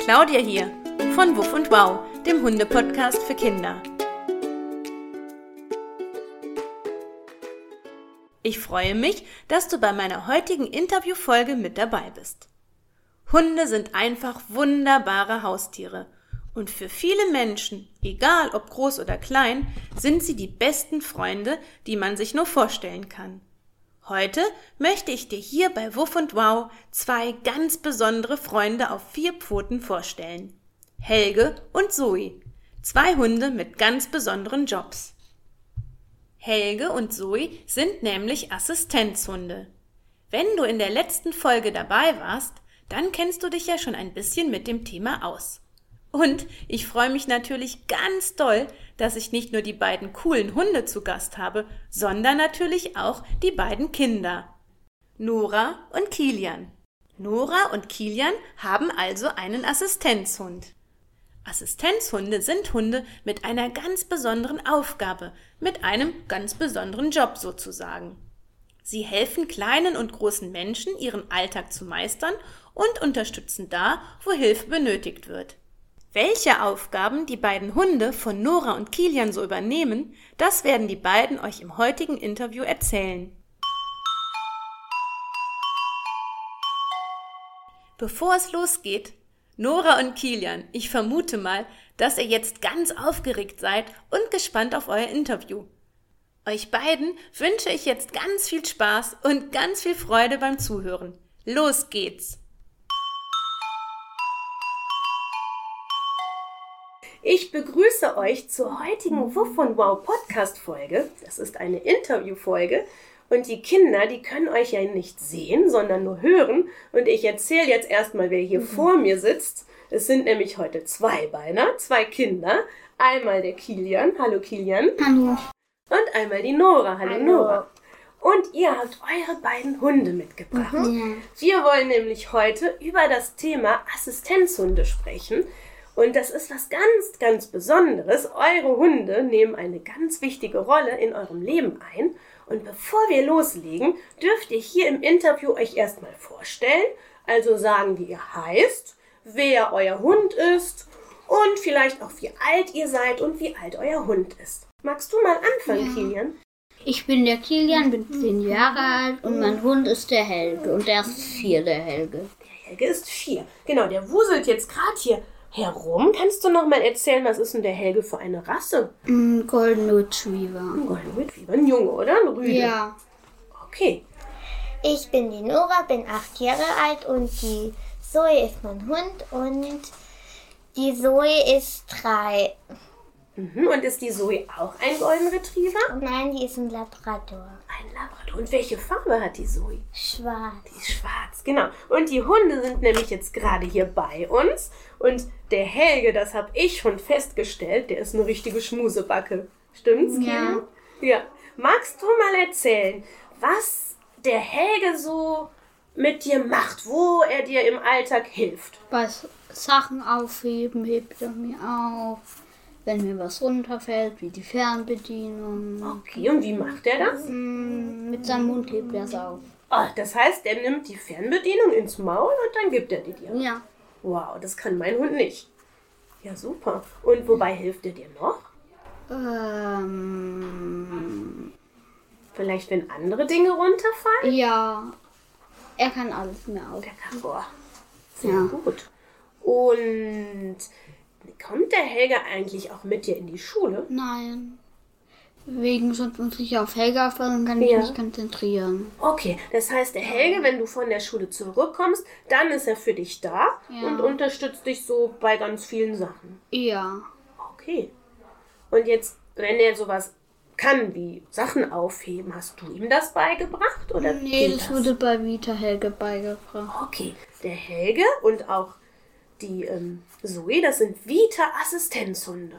Claudia hier von Wuff und Wow, dem Hunde-Podcast für Kinder. Ich freue mich, dass du bei meiner heutigen Interviewfolge mit dabei bist. Hunde sind einfach wunderbare Haustiere und für viele Menschen, egal ob groß oder klein, sind sie die besten Freunde, die man sich nur vorstellen kann. Heute möchte ich dir hier bei Wuff und Wow zwei ganz besondere Freunde auf vier Pfoten vorstellen. Helge und Zoe. Zwei Hunde mit ganz besonderen Jobs. Helge und Zoe sind nämlich Assistenzhunde. Wenn du in der letzten Folge dabei warst, dann kennst du dich ja schon ein bisschen mit dem Thema aus. Und ich freue mich natürlich ganz doll, dass ich nicht nur die beiden coolen Hunde zu Gast habe, sondern natürlich auch die beiden Kinder. Nora und Kilian. Nora und Kilian haben also einen Assistenzhund. Assistenzhunde sind Hunde mit einer ganz besonderen Aufgabe, mit einem ganz besonderen Job sozusagen. Sie helfen kleinen und großen Menschen, ihren Alltag zu meistern und unterstützen da, wo Hilfe benötigt wird. Welche Aufgaben die beiden Hunde von Nora und Kilian so übernehmen, das werden die beiden euch im heutigen Interview erzählen. Bevor es losgeht, Nora und Kilian, ich vermute mal, dass ihr jetzt ganz aufgeregt seid und gespannt auf euer Interview. Euch beiden wünsche ich jetzt ganz viel Spaß und ganz viel Freude beim Zuhören. Los geht's! Ich begrüße euch zur heutigen Wuff von Wow Podcast Folge. Das ist eine Interviewfolge und die Kinder, die können euch ja nicht sehen, sondern nur hören. Und ich erzähle jetzt erstmal, wer hier mhm. vor mir sitzt. Es sind nämlich heute zwei Beiner, zwei Kinder. Einmal der Kilian. Hallo Kilian. Hallo. Und einmal die Nora. Hallo, Hallo. Nora. Und ihr habt eure beiden Hunde mitgebracht. Mhm. Wir wollen nämlich heute über das Thema Assistenzhunde sprechen. Und das ist was ganz, ganz Besonderes. Eure Hunde nehmen eine ganz wichtige Rolle in eurem Leben ein. Und bevor wir loslegen, dürft ihr hier im Interview euch erstmal vorstellen, also sagen, wie ihr heißt, wer euer Hund ist und vielleicht auch wie alt ihr seid und wie alt euer Hund ist. Magst du mal anfangen, ja. Kilian? Ich bin der Kilian, bin zehn Jahre alt und mein Hund ist der Helge und der ist vier, der Helge. Der Helge ist vier. Genau, der wuselt jetzt gerade hier herum. Kannst du noch mal erzählen, was ist denn der Helge für eine Rasse? Ein Golden Retriever. Ein Golden Retriever, ein Junge, oder? Ein Rüde? Ja. Okay. Ich bin die Nora, bin acht Jahre alt und die Zoe ist mein Hund und die Zoe ist drei. Mhm. Und ist die Zoe auch ein Golden Retriever? Nein, die ist ein Labrador. Ein Labrador. Und welche Farbe hat die Zoe? Schwarz. Die ist schwarz, genau. Und die Hunde sind nämlich jetzt gerade hier bei uns. Und der Helge, das habe ich schon festgestellt, der ist eine richtige Schmusebacke. Stimmt's, Ja. Ja. Magst du mal erzählen, was der Helge so mit dir macht, wo er dir im Alltag hilft? Bei Sachen aufheben hebt er mir auf wenn mir was runterfällt, wie die Fernbedienung. Okay, und wie macht er das? Mm, mit seinem Mund hebt er es auf. Ah, das heißt, er nimmt die Fernbedienung ins Maul und dann gibt er die dir. Ja. Wow, das kann mein Hund nicht. Ja, super. Und wobei hilft er dir noch? Ähm, Vielleicht, wenn andere Dinge runterfallen? Ja. Er kann alles mehr auf. Der kann, boah, sehr ja. gut. Und Kommt der Helga eigentlich auch mit dir in die Schule? Nein. Wegen sonst muss ich auf Helga und kann mich ja. nicht konzentrieren. Okay, das heißt, der Helge, wenn du von der Schule zurückkommst, dann ist er für dich da ja. und unterstützt dich so bei ganz vielen Sachen. Ja. Okay. Und jetzt, wenn er sowas kann, wie Sachen aufheben, hast du ihm das beigebracht? Oder nee, das, das wurde bei Vita Helge beigebracht. Okay, der Helge und auch die ähm, Zoe, das sind Vita-Assistenzhunde.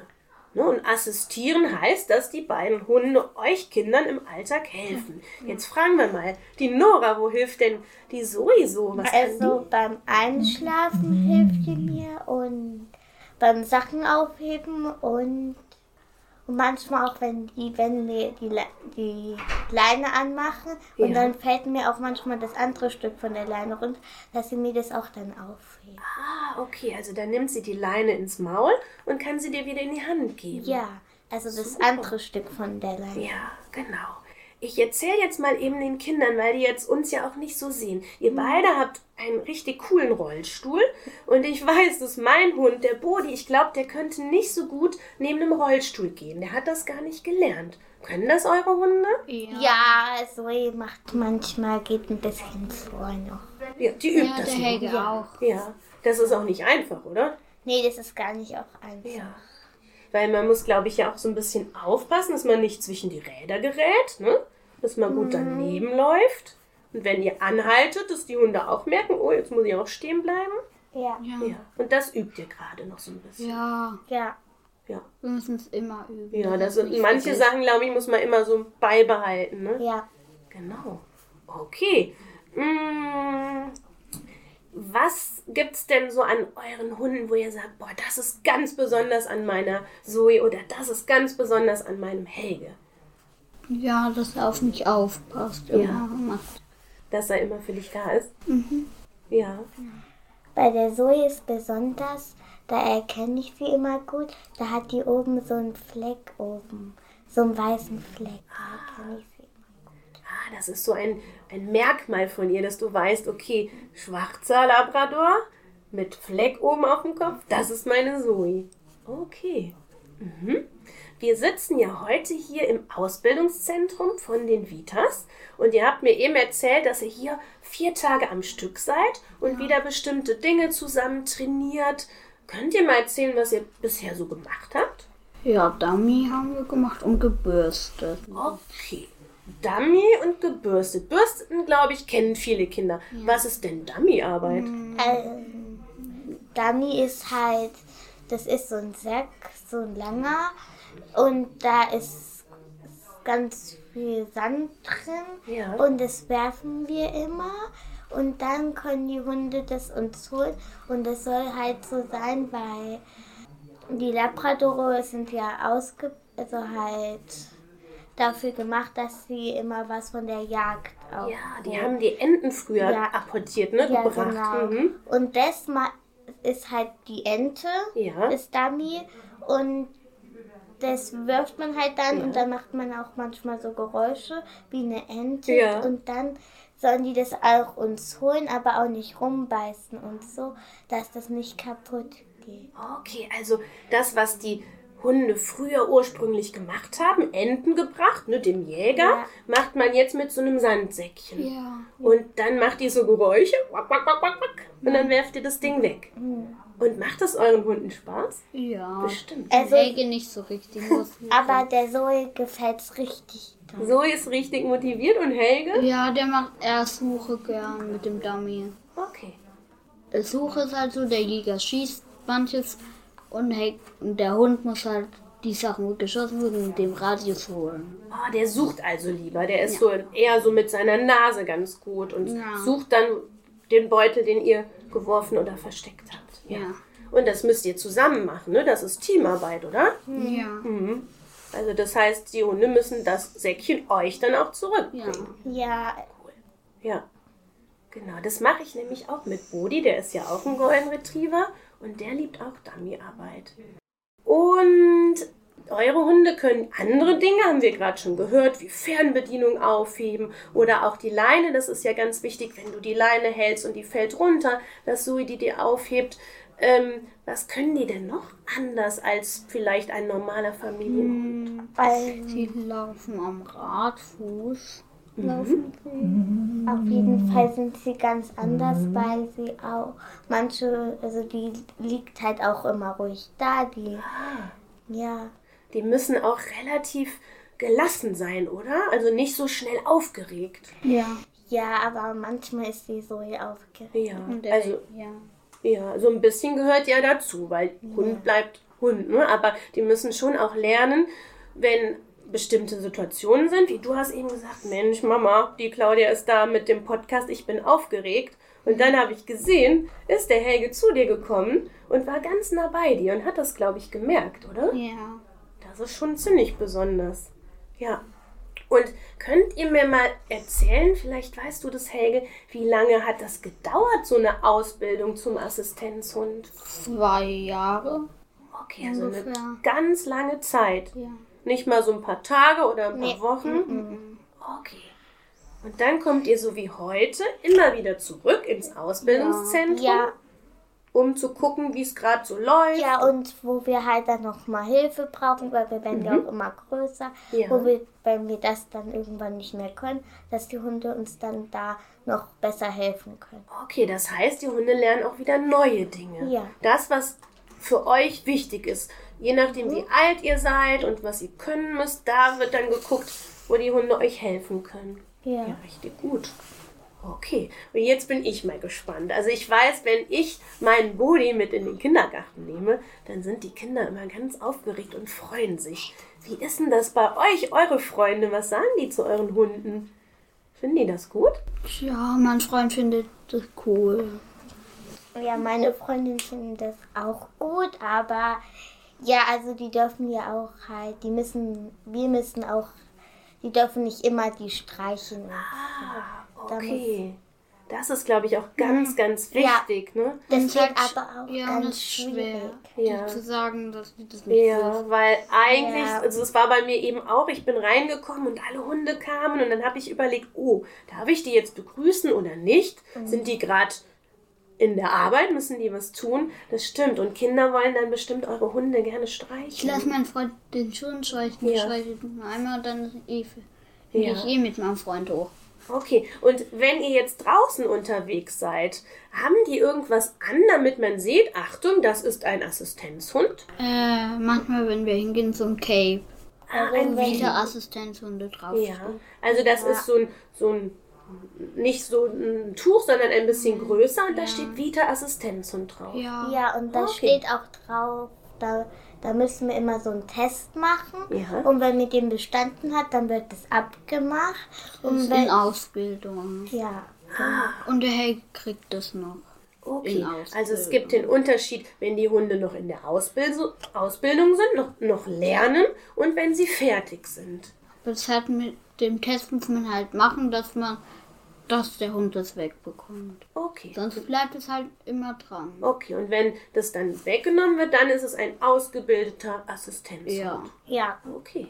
Ne? Und assistieren heißt, dass die beiden Hunde euch Kindern im Alltag helfen. Jetzt fragen wir mal, die Nora, wo hilft denn die Zoe so? Was also beim Einschlafen hilft sie mir und beim Sachen aufheben und, Und manchmal auch, wenn die, wenn wir die, die Leine anmachen und Ja. dann fällt mir auch manchmal das andere Stück von der Leine runter, dass sie mir das auch dann aufhebt. Ah, okay, also dann nimmt sie die Leine ins Maul und kann sie dir wieder in die Hand geben. Ja, also das Super. andere Stück von der Leine. Ja, genau. Ich erzähle jetzt mal eben den Kindern, weil die jetzt uns ja auch nicht so sehen. Ihr beide habt einen richtig coolen Rollstuhl und ich weiß, dass mein Hund, der Bodi, ich glaube, der könnte nicht so gut neben einem Rollstuhl gehen. Der hat das gar nicht gelernt. Können das eure Hunde? Ja, Zoe macht manchmal, geht ein bisschen vor noch. Ja, die übt Ja, das der. Helge auch. Ja, das ist auch nicht einfach, oder? Nee, das ist gar nicht auch einfach. Ja. Weil man muss, glaube ich, ja auch so ein bisschen aufpassen, dass man nicht zwischen die Räder gerät, ne? Dass man gut daneben läuft. Und wenn ihr anhaltet, dass die Hunde auch merken, oh, jetzt muss ich auch stehen bleiben. Ja. Ja. Ja. Und das übt ihr gerade noch so ein bisschen. Ja, Ja. Ja. wir müssen es immer üben. Ja, das sind manche vergisst. Sachen, glaube ich, muss man immer so beibehalten, ne? Ja. Genau. Okay. Mm, Was gibt's denn so an euren Hunden, wo ihr sagt, boah, das ist ganz besonders an meiner Zoe oder das ist ganz besonders an meinem Helge? Ja, dass er auf mich aufpasst. Ja. Immer macht. Dass er immer für dich da ist? Ja. Bei der Zoe ist besonders, da erkenne ich sie immer gut, da hat die oben so einen Fleck oben. So einen weißen Fleck. Da erkenne ich sie. Ah, das ist so ein, ein Merkmal von ihr, dass du weißt, okay, schwarzer Labrador mit Fleck oben auf dem Kopf, das ist meine Zoe. Okay. Mhm. Wir sitzen ja heute hier im Ausbildungszentrum von den Vitas und ihr habt mir eben erzählt, dass ihr hier vier Tage am Stück seid und wieder bestimmte Dinge zusammen trainiert. Könnt ihr mal erzählen, was ihr bisher so gemacht habt? Ja, Dummy haben wir gemacht und gebürstet. Okay. Dummy und gebürstet. Bürsten, glaube ich, kennen viele Kinder. Was ist denn Dummy-Arbeit? Ähm, Dummy ist halt, das ist so ein Sack, so ein langer. Und da ist ganz viel Sand drin. Ja. Und das werfen wir immer. Und dann können die Hunde das uns holen. Und das soll halt so sein, weil die Labradore sind ja ausge... Also halt dafür gemacht, dass sie immer was von der Jagd auch Ja, die haben die Enten früher Ja. apportiert, ne? ja, gebracht. genau. Mhm. Und das ist halt die Ente, Ja. das Dummy. Und das wirft man halt dann Ja. und dann macht man auch manchmal so Geräusche wie eine Ente. Ja. Und dann sollen die das auch uns holen, aber auch nicht rumbeißen und so, dass das nicht kaputt geht. Okay, also das, was die Hunde früher ursprünglich gemacht haben, Enten gebracht, ne, dem Jäger, Ja. macht man jetzt mit so einem Sandsäckchen. Ja. Und dann macht die so Geräusche wack, wack, wack, wack, wack, und dann werft ihr das Ding weg. Und macht das euren Hunden Spaß? Ja. Bestimmt. Also, Helge nicht so richtig. Muss aber der Zoe gefällt's richtig. doll. Zoe ist richtig motiviert und Helge? ja, der macht eher Suche gern mit dem Dummy. Okay. Suche ist halt so, der Jäger schießt manches und Hel- und der Hund muss halt die Sachen, wo geschossen wurden, mit dem Radius holen. Oh, der sucht also lieber. Der ist so eher so mit seiner Nase ganz gut und Ja. sucht dann den Beutel, den ihr geworfen oder versteckt habt. Ja. Und das müsst ihr zusammen machen, ne? Das ist Teamarbeit, oder? Ja. Also das heißt, die Hunde müssen das Säckchen euch dann auch zurückbringen. Ja, Ja. Genau, das mache ich nämlich auch mit Bodi. Der ist ja auch ein Golden Retriever und der liebt auch Dummyarbeit. Und eure Hunde können andere Dinge, haben wir gerade schon gehört, wie Fernbedienung aufheben oder auch die Leine. Das ist ja ganz wichtig, wenn du die Leine hältst und die fällt runter, dass Zoe die dir aufhebt. Ähm, was können die denn noch anders als vielleicht ein normaler Familienhund? weil Die laufen am Radfuß. Mhm. Laufen sie. Auf jeden Fall sind sie ganz anders, weil sie auch manche, also die liegt halt auch immer ruhig da, die ja. Die müssen auch relativ gelassen sein, oder? Also nicht so schnell aufgeregt. Ja. Ja, aber manchmal ist sie so aufgeregt. Ja, also ja. Ja, so ein bisschen gehört ja dazu, weil Hund bleibt Hund, ne? Aber die müssen schon auch lernen, wenn bestimmte Situationen sind, wie du hast eben gesagt, Mensch, Mama, die Claudia ist da mit dem Podcast, ich bin aufgeregt. Und dann habe ich gesehen, ist der Helge zu dir gekommen und war ganz nah bei dir und hat das, glaube ich, gemerkt, oder? Ja. Das ist schon ziemlich besonders. Ja. Und könnt ihr mir mal erzählen, vielleicht weißt du das, Helge, wie lange hat das gedauert, so eine Ausbildung zum Assistenzhund? Zwei Jahre. Okay, also eine Ungefähr. ganz lange Zeit. Ja. Nicht mal so ein paar Tage oder ein paar Nee. Wochen. Okay. Und dann kommt ihr so wie heute immer wieder zurück ins Ausbildungszentrum, Ja, um zu gucken, wie es gerade so läuft. ja, und wo wir halt dann noch mal Hilfe brauchen, weil wir werden ja auch immer größer, Ja. wo wir, wenn wir das dann irgendwann nicht mehr können, dass die Hunde uns dann da noch besser helfen können. Okay, das heißt, die Hunde lernen auch wieder neue Dinge. Ja. Das, was für euch wichtig ist. Je nachdem, wie alt ihr seid und was ihr können müsst, da wird dann geguckt, wo die Hunde euch helfen können. Ja. Ja, richtig gut. Okay, und jetzt bin ich mal gespannt. Also ich weiß, wenn ich meinen Bodi mit in den Kindergarten nehme, dann sind die Kinder immer ganz aufgeregt und freuen sich. Wie ist denn das bei euch, eure Freunde? Was sagen die zu euren Hunden? Finden die das gut? Ja, mein Freund findet das cool. Ja, meine Freundin finden das auch gut, aber ja, also die dürfen ja auch halt, die müssen, wir müssen auch, die dürfen nicht immer die streicheln. Ah, okay. Das ist, glaube ich, auch ganz, ganz Ja. wichtig, ne? Das halt aber auch ja, ganz ist schwer. Ja. zu sagen, dass sie das nicht Ja, weil eigentlich, Ja. also es war bei mir eben auch, ich bin reingekommen und alle Hunde kamen und dann habe ich überlegt, oh, darf ich die jetzt begrüßen oder nicht? Sind die gerade in der Arbeit, müssen die was tun? Das stimmt. Und Kinder wollen dann bestimmt eure Hunde gerne Ich lasse meinen Freund den schon streichen. Ja. Ich streiche nur einmal und dann ist eh Ja. ich eh mit meinem Freund hoch. Okay, und wenn ihr jetzt draußen unterwegs seid, haben die irgendwas an, damit man sieht, Achtung, das ist ein Assistenzhund? Äh, manchmal, wenn wir hingehen, so ein Cape. Ah, wir- Wieder Assistenzhunde drauf. Ja, also das ist so ein, so ein, nicht so ein Tuch, sondern ein bisschen größer und da steht Vita Assistenzhund drauf. Ja. Ja, und da Okay. steht auch drauf, da, da müssen wir immer so einen Test machen. Ja. Und wenn wir den bestanden hat, dann wird das abgemacht. Das Und ist wenn, in Ausbildung. ja, Und der Helg kriegt das noch. Okay, In also es gibt den Unterschied, wenn die Hunde noch in der Ausbildung, Ausbildung sind, noch, noch lernen und wenn sie fertig sind. Das hat mit dem Test muss man halt machen, dass man, dass der Hund das wegbekommt. Okay. Sonst bleibt es halt immer dran. Okay, und wenn das dann weggenommen wird, dann ist es ein ausgebildeter Assistenzhund. Ja. ja, Okay.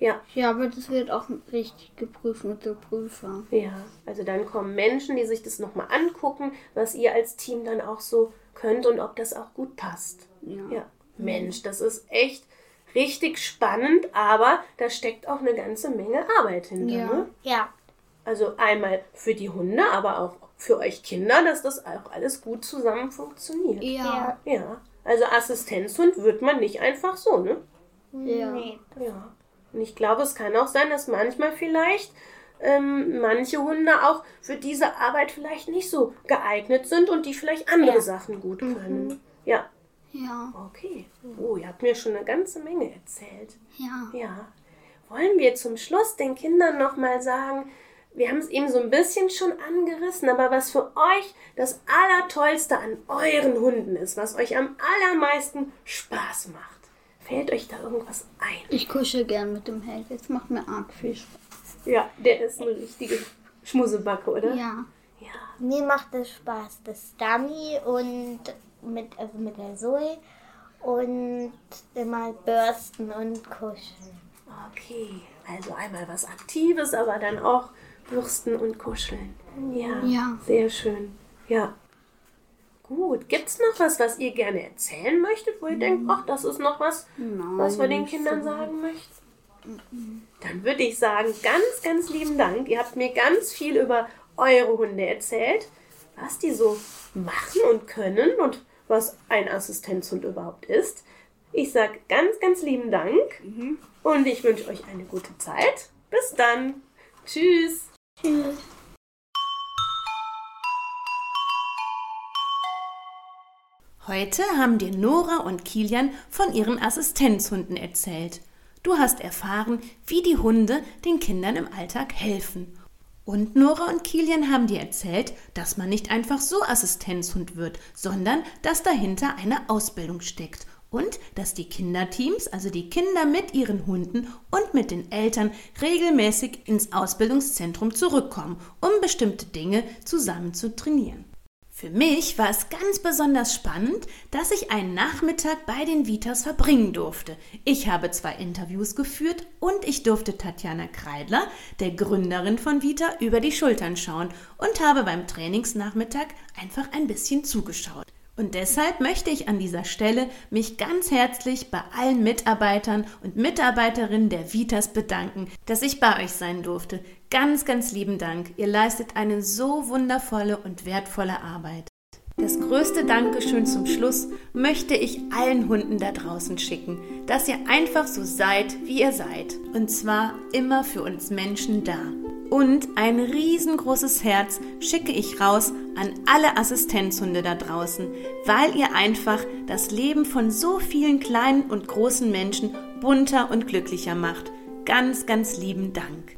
Ja, Ja, aber das wird auch richtig geprüft mit der Prüfer. ja. Also dann kommen Menschen, die sich das nochmal angucken, was ihr als Team dann auch so könnt und ob das auch gut passt. Ja. Ja. Mensch, das ist echt richtig spannend, aber da steckt auch eine ganze Menge Arbeit hinter. Ja. Ne? ja, Also einmal für die Hunde, aber auch für euch Kinder, dass das auch alles gut zusammen funktioniert. Ja. Ja, also Assistenzhund wird man nicht einfach so, ne? Ja. nee. Ja. Und ich glaube, es kann auch sein, dass manchmal vielleicht ähm, manche Hunde auch für diese Arbeit vielleicht nicht so geeignet sind und die vielleicht andere Ja. Sachen gut können. Ja, Ja. okay. Oh, ihr habt mir schon eine ganze Menge erzählt. Ja. Ja. Wollen wir zum Schluss den Kindern nochmal sagen, wir haben es eben so ein bisschen schon angerissen, aber was für euch das Allertollste an euren Hunden ist, was euch am allermeisten Spaß macht. Fällt euch da irgendwas ein? Ich kuschel gern mit dem Helg. Jetzt macht mir arg viel Spaß. Ja, der ist eine richtige Schmusebacke, oder? Ja. Ja. Mir macht es Spaß, das Dummy und mit, also mit der Zoe und immer bürsten und kuscheln. Okay, also einmal was Aktives, aber dann auch bürsten und kuscheln. Ja, Ja. sehr schön. Ja. Gut, gibt's noch was, was ihr gerne erzählen möchtet, wo ihr denkt, ach, das ist noch was, was wir den Kindern sagen möchten? Dann würde ich sagen, ganz, ganz lieben Dank. Ihr habt mir ganz viel über eure Hunde erzählt, was die so machen und können und was ein Assistenzhund überhaupt ist. Ich sage ganz, ganz lieben Dank und ich wünsche euch eine gute Zeit. Bis dann. Tschüss. Heute haben dir Nora und Kilian von ihren Assistenzhunden erzählt. Du hast erfahren, wie die Hunde den Kindern im Alltag helfen. Und Nora und Kilian haben dir erzählt, dass man nicht einfach so Assistenzhund wird, sondern dass dahinter eine Ausbildung steckt und dass die Kinderteams, also die Kinder mit ihren Hunden und mit den Eltern regelmäßig ins Ausbildungszentrum zurückkommen, um bestimmte Dinge zusammen zu trainieren. Für mich war es ganz besonders spannend, dass ich einen Nachmittag bei den Vitas verbringen durfte. Ich habe zwei Interviews geführt und ich durfte Tatjana Kreidler, der Gründerin von Vita, über die Schultern schauen und habe beim Trainingsnachmittag einfach ein bisschen zugeschaut. Und deshalb möchte ich an dieser Stelle mich ganz herzlich bei allen Mitarbeitern und Mitarbeiterinnen der Vitas bedanken, dass ich bei euch sein durfte. Ganz, ganz lieben Dank. Ihr leistet eine so wundervolle und wertvolle Arbeit. Das größte Dankeschön zum Schluss möchte ich allen Hunden da draußen schicken, dass ihr einfach so seid, wie ihr seid. Und zwar immer für uns Menschen da. Und ein riesengroßes Herz schicke ich raus an alle Assistenzhunde da draußen, weil ihr einfach das Leben von so vielen kleinen und großen Menschen bunter und glücklicher macht. Ganz, ganz lieben Dank.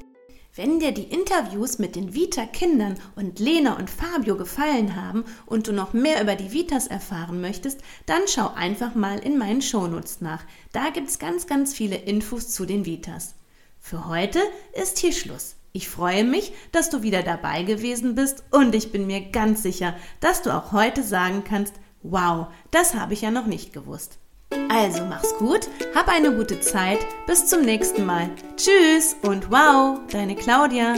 Wenn dir die Interviews mit den Vita-Kindern und Lena und Fabio gefallen haben und du noch mehr über die Vitas erfahren möchtest, dann schau einfach mal in meinen Shownotes nach. Da gibt's ganz, ganz viele Infos zu den Vitas. Für heute ist hier Schluss. Ich freue mich, dass du wieder dabei gewesen bist und ich bin mir ganz sicher, dass du auch heute sagen kannst, wow, das habe ich ja noch nicht gewusst. Also mach's gut, hab eine gute Zeit, bis zum nächsten Mal. Tschüss und wow, deine Claudia.